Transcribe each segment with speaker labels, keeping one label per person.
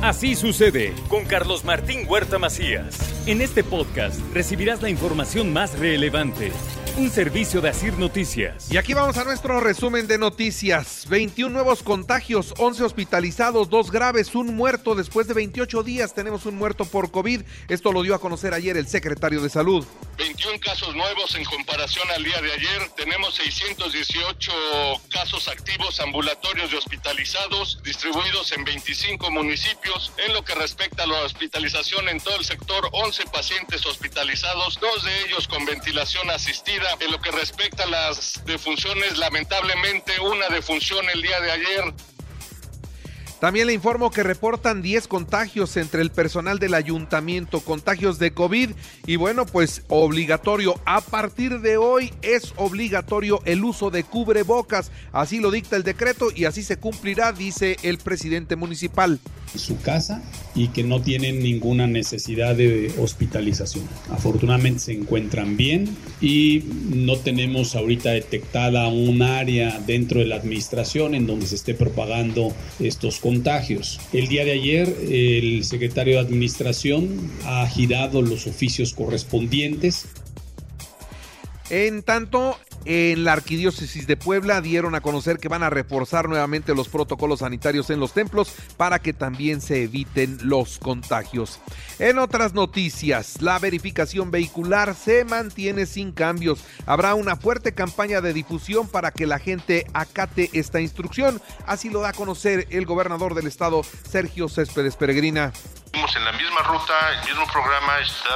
Speaker 1: Así sucede con Carlos Martín Huerta Macías. En este podcast recibirás la información más relevante. Un servicio de Asir Noticias.
Speaker 2: Y aquí vamos a nuestro resumen de noticias. 21 nuevos contagios, 11 hospitalizados, 2 graves, un muerto. Después de 28 días tenemos un muerto por COVID. Esto lo dio a conocer ayer el secretario de Salud.
Speaker 3: 21 casos nuevos en comparación al día de ayer. Tenemos 618 casos activos ambulatorios y hospitalizados distribuidos en 25 municipios. En lo que respecta a la hospitalización en todo el sector, 11 pacientes hospitalizados, dos de ellos con ventilación asistida. En lo que respecta a las defunciones, lamentablemente una defunción el día de ayer
Speaker 2: también le informo que reportan 10 contagios entre el personal del ayuntamiento, contagios de COVID y bueno, pues obligatorio. A partir de hoy es obligatorio el uso de cubrebocas. Así lo dicta el decreto y así se cumplirá, dice el presidente municipal.
Speaker 4: Su casa y que no tienen ninguna necesidad de hospitalización. Afortunadamente se encuentran bien y no tenemos ahorita detectada un área dentro de la administración en donde se esté propagando estos contagios. El día de ayer el secretario de Administración ha girado los oficios correspondientes.
Speaker 2: En tanto, en la Arquidiócesis de Puebla dieron a conocer que van a reforzar nuevamente los protocolos sanitarios en los templos para que también se eviten los contagios. En otras noticias, la verificación vehicular se mantiene sin cambios. Habrá una fuerte campaña de difusión para que la gente acate esta instrucción. Así lo da a conocer el gobernador del estado, Sergio Céspedes Peregrina.
Speaker 5: Estamos en la misma ruta, el mismo programa, está,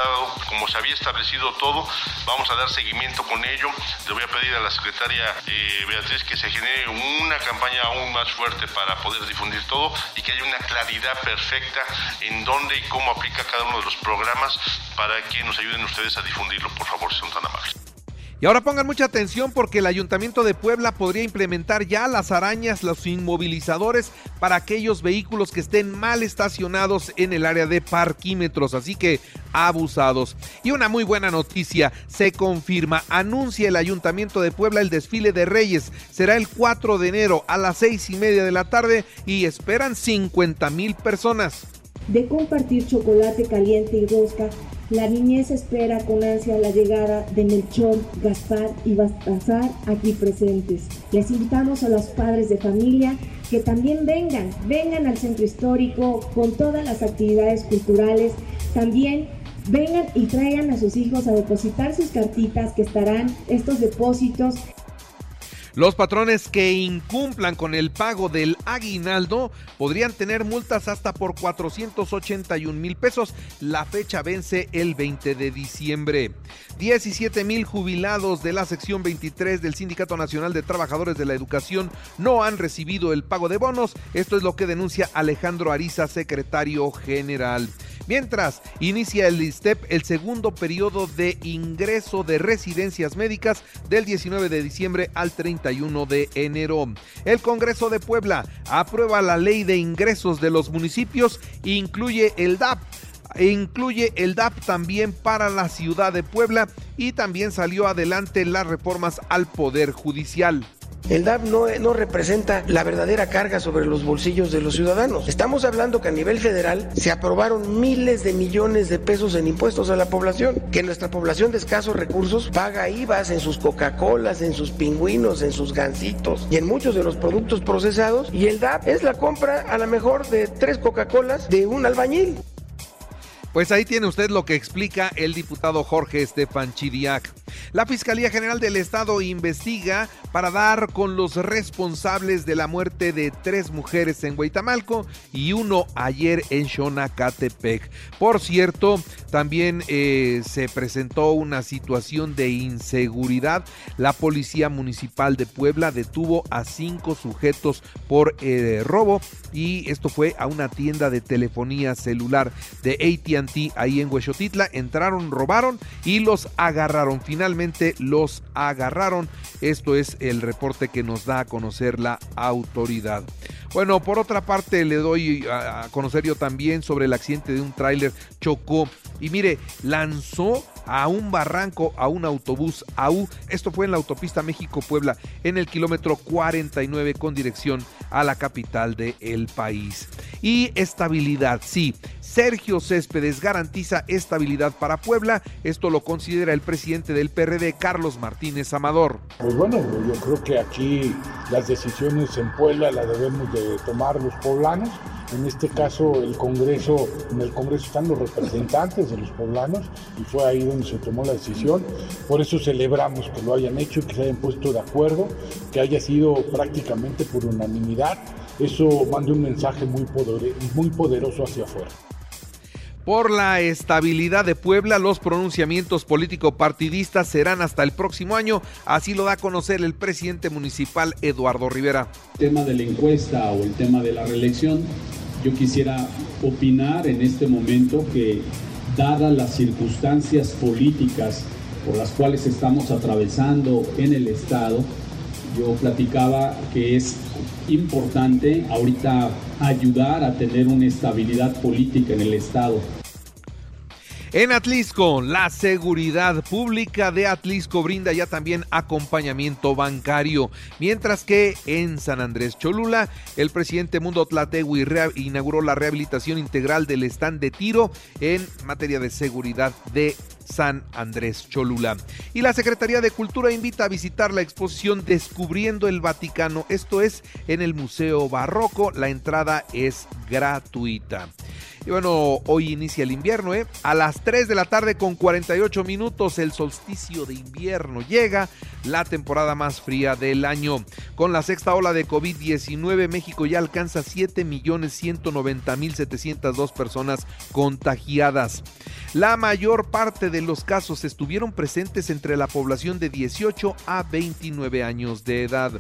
Speaker 5: como se había establecido todo, vamos a dar seguimiento con ello. Le voy a pedir a la secretaria eh, Beatriz que se genere una campaña aún más fuerte para poder difundir todo y que haya una claridad perfecta en dónde y cómo aplica cada uno de los programas para que nos ayuden ustedes a difundirlo, por favor, si son tan amables.
Speaker 2: Y ahora pongan mucha atención porque el Ayuntamiento de Puebla podría implementar ya las arañas, los inmovilizadores para aquellos vehículos que estén mal estacionados en el área de parquímetros, así que abusados. Y una muy buena noticia, se confirma, anuncia el Ayuntamiento de Puebla el desfile de Reyes, será el 4 de enero a las seis y media de la tarde y esperan 50 mil personas.
Speaker 6: De compartir chocolate caliente y rosca la niñez espera con ansia la llegada de Melchor, Gaspar y Baltasar aquí presentes. Les invitamos a los padres de familia que también vengan, vengan al centro histórico con todas las actividades culturales. También vengan y traigan a sus hijos a depositar sus cartitas que estarán estos depósitos
Speaker 2: los patrones que incumplan con el pago del aguinaldo podrían tener multas hasta por 481 mil pesos. La fecha vence el 20 de diciembre. 17 mil jubilados de la sección 23 del Sindicato Nacional de Trabajadores de la Educación no han recibido el pago de bonos. Esto es lo que denuncia Alejandro Ariza, secretario general. Mientras inicia el ISTEP el segundo periodo de ingreso de residencias médicas del 19 de diciembre al 31 de enero. El Congreso de Puebla aprueba la ley de ingresos de los municipios incluye el DAP e incluye el DAP también para la ciudad de Puebla y también salió adelante las reformas al Poder Judicial.
Speaker 7: El DAP no, no, representa la verdadera carga sobre los bolsillos de los ciudadanos. Estamos hablando que a nivel federal se aprobaron miles de millones de pesos en impuestos a la población, que nuestra población de escasos recursos paga IVAs en sus Coca-Colas, en sus pingüinos, en sus gansitos y en muchos de los productos procesados. Y el DAP es la compra a lo mejor de tres Coca-Colas de un albañil.
Speaker 2: Pues ahí tiene usted lo que explica el diputado Jorge Estefan Chidiac. La Fiscalía General del Estado investiga para dar con los responsables de la muerte de tres mujeres en Huitamalco y uno ayer en Xonacatepec. Por cierto, también eh, se presentó una situación de inseguridad. La Policía Municipal de Puebla detuvo a cinco sujetos por eh, robo y esto fue a una tienda de telefonía celular de AT&T ahí en Huexotitla. Entraron, robaron y los agarraron. Finalmente finalmente los agarraron. Esto es el reporte que nos da a conocer la autoridad. Bueno, por otra parte le doy a conocer yo también sobre el accidente de un tráiler chocó y mire, lanzó a un barranco a un autobús AU. Esto fue en la autopista México-Puebla en el kilómetro 49 con dirección a la capital del país. Y estabilidad, sí. Sergio Céspedes garantiza estabilidad para Puebla. Esto lo considera el presidente del PRD, Carlos Martínez Amador.
Speaker 8: Pues bueno, yo creo que aquí las decisiones en Puebla las debemos de tomar los poblanos. En este caso, el Congreso, en el Congreso están los representantes de los poblanos y fue ahí donde se tomó la decisión. Por eso celebramos que lo hayan hecho, que se hayan puesto de acuerdo, que haya sido prácticamente por unanimidad. Eso manda un mensaje muy, muy poderoso hacia afuera.
Speaker 2: Por la estabilidad de Puebla, los pronunciamientos político-partidistas serán hasta el próximo año, así lo da a conocer el presidente municipal Eduardo Rivera.
Speaker 4: El tema de la encuesta o el tema de la reelección, yo quisiera opinar en este momento que dadas las circunstancias políticas por las cuales estamos atravesando en el Estado, yo platicaba que es importante ahorita ayudar a tener una estabilidad política en el Estado.
Speaker 2: En Atlisco, la seguridad pública de Atlisco brinda ya también acompañamiento bancario, mientras que en San Andrés Cholula, el presidente Mundo Tlategui inauguró la rehabilitación integral del stand de tiro en materia de seguridad de San Andrés Cholula. Y la Secretaría de Cultura invita a visitar la exposición Descubriendo el Vaticano. Esto es en el Museo Barroco. La entrada es gratuita. Y bueno, hoy inicia el invierno, ¿eh? A las 3 de la tarde con 48 minutos el solsticio de invierno llega, la temporada más fría del año. Con la sexta ola de COVID-19, México ya alcanza 7.190.702 personas contagiadas. La mayor parte de los casos estuvieron presentes entre la población de 18 a 29 años de edad.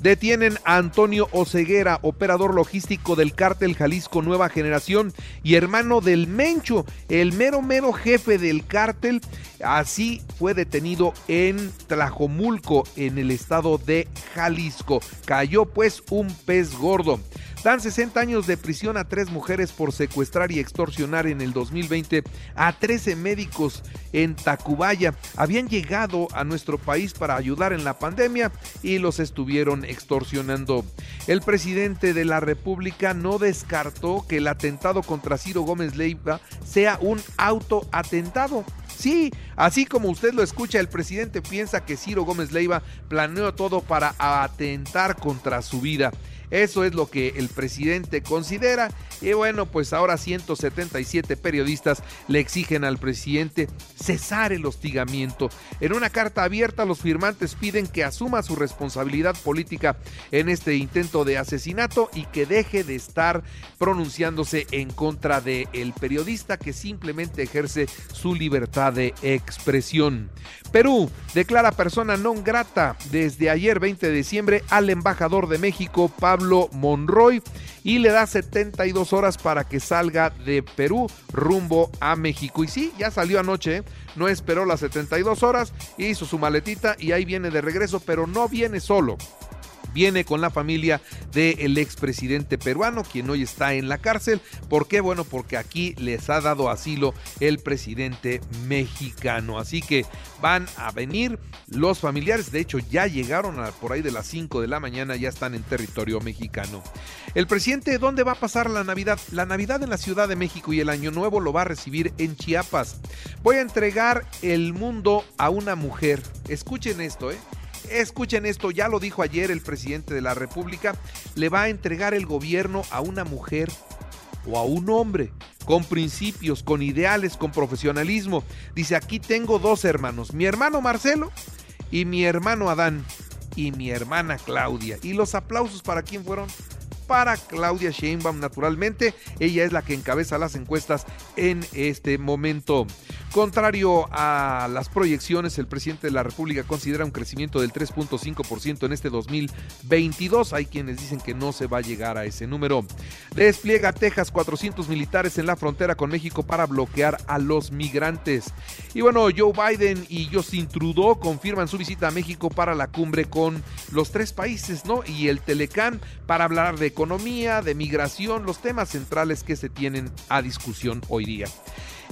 Speaker 2: Detienen a Antonio Oceguera, operador logístico del cártel Jalisco Nueva Generación y hermano del Mencho, el mero mero jefe del cártel. Así fue detenido en Tlajomulco, en el estado de Jalisco. Cayó pues un pez gordo. Dan 60 años de prisión a tres mujeres por secuestrar y extorsionar en el 2020 a 13 médicos en Tacubaya. Habían llegado a nuestro país para ayudar en la pandemia y los estuvieron extorsionando. El presidente de la República no descartó que el atentado contra Ciro Gómez Leiva sea un autoatentado. Sí, así como usted lo escucha, el presidente piensa que Ciro Gómez Leiva planeó todo para atentar contra su vida. Eso es lo que el presidente considera. Y bueno, pues ahora 177 periodistas le exigen al presidente cesar el hostigamiento. En una carta abierta, los firmantes piden que asuma su responsabilidad política en este intento de asesinato y que deje de estar pronunciándose en contra del el periodista que simplemente ejerce su libertad de expresión. Perú declara persona non grata desde ayer 20 de diciembre al embajador de México, Pablo Monroy, y le da 72 horas para que salga de Perú rumbo a México. Y sí, ya salió anoche, ¿eh? no esperó las 72 horas, hizo su maletita y ahí viene de regreso, pero no viene solo viene con la familia del expresidente peruano, quien hoy está en la cárcel. ¿Por qué? Bueno, porque aquí les ha dado asilo el presidente mexicano. Así que van a venir los familiares, de hecho ya llegaron por ahí de las 5 de la mañana, ya están en territorio mexicano. El presidente, ¿dónde va a pasar la Navidad? La Navidad en la Ciudad de México y el Año Nuevo lo va a recibir en Chiapas. Voy a entregar el mundo a una mujer. Escuchen esto, ¿eh? Escuchen esto, ya lo dijo ayer el presidente de la República, le va a entregar el gobierno a una mujer o a un hombre con principios, con ideales, con profesionalismo. Dice, aquí tengo dos hermanos, mi hermano Marcelo y mi hermano Adán y mi hermana Claudia. ¿Y los aplausos para quién fueron? para Claudia Sheinbaum naturalmente. Ella es la que encabeza las encuestas en este momento. Contrario a las proyecciones, el presidente de la República considera un crecimiento del 3.5% en este 2022. Hay quienes dicen que no se va a llegar a ese número. Despliega Texas 400 militares en la frontera con México para bloquear a los migrantes. Y bueno, Joe Biden y Justin Trudeau confirman su visita a México para la cumbre con los tres países, ¿no? Y el Telecán para hablar de economía, de migración, los temas centrales que se tienen a discusión hoy día.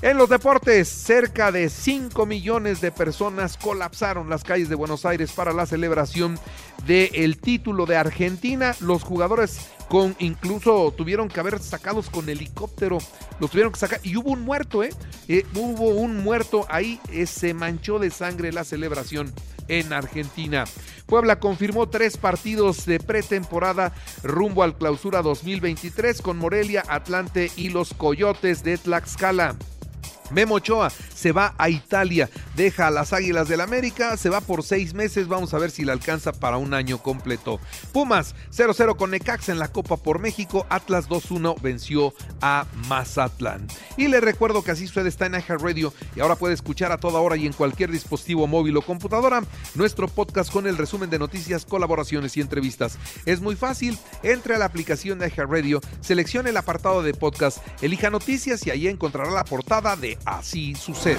Speaker 2: En los deportes, cerca de 5 millones de personas colapsaron las calles de Buenos Aires para la celebración del título de Argentina. Los jugadores con incluso tuvieron que haber sacados con helicóptero, los tuvieron que sacar y hubo un muerto, ¿eh? eh hubo un muerto ahí, eh, se manchó de sangre la celebración en Argentina. Puebla confirmó tres partidos de pretemporada rumbo al clausura 2023 con Morelia, Atlante y los Coyotes de Tlaxcala. Memo Ochoa se va a Italia, deja a las Águilas del América, se va por seis meses, vamos a ver si le alcanza para un año completo. Pumas 0-0 con Necaxa en la Copa por México, Atlas 2-1 venció a Mazatlán. Y le recuerdo que así usted está en Radio y ahora puede escuchar a toda hora y en cualquier dispositivo móvil o computadora nuestro podcast con el resumen de noticias, colaboraciones y entrevistas. Es muy fácil, entre a la aplicación de Radio, seleccione el apartado de podcast, elija noticias y ahí encontrará la portada de Así sucede.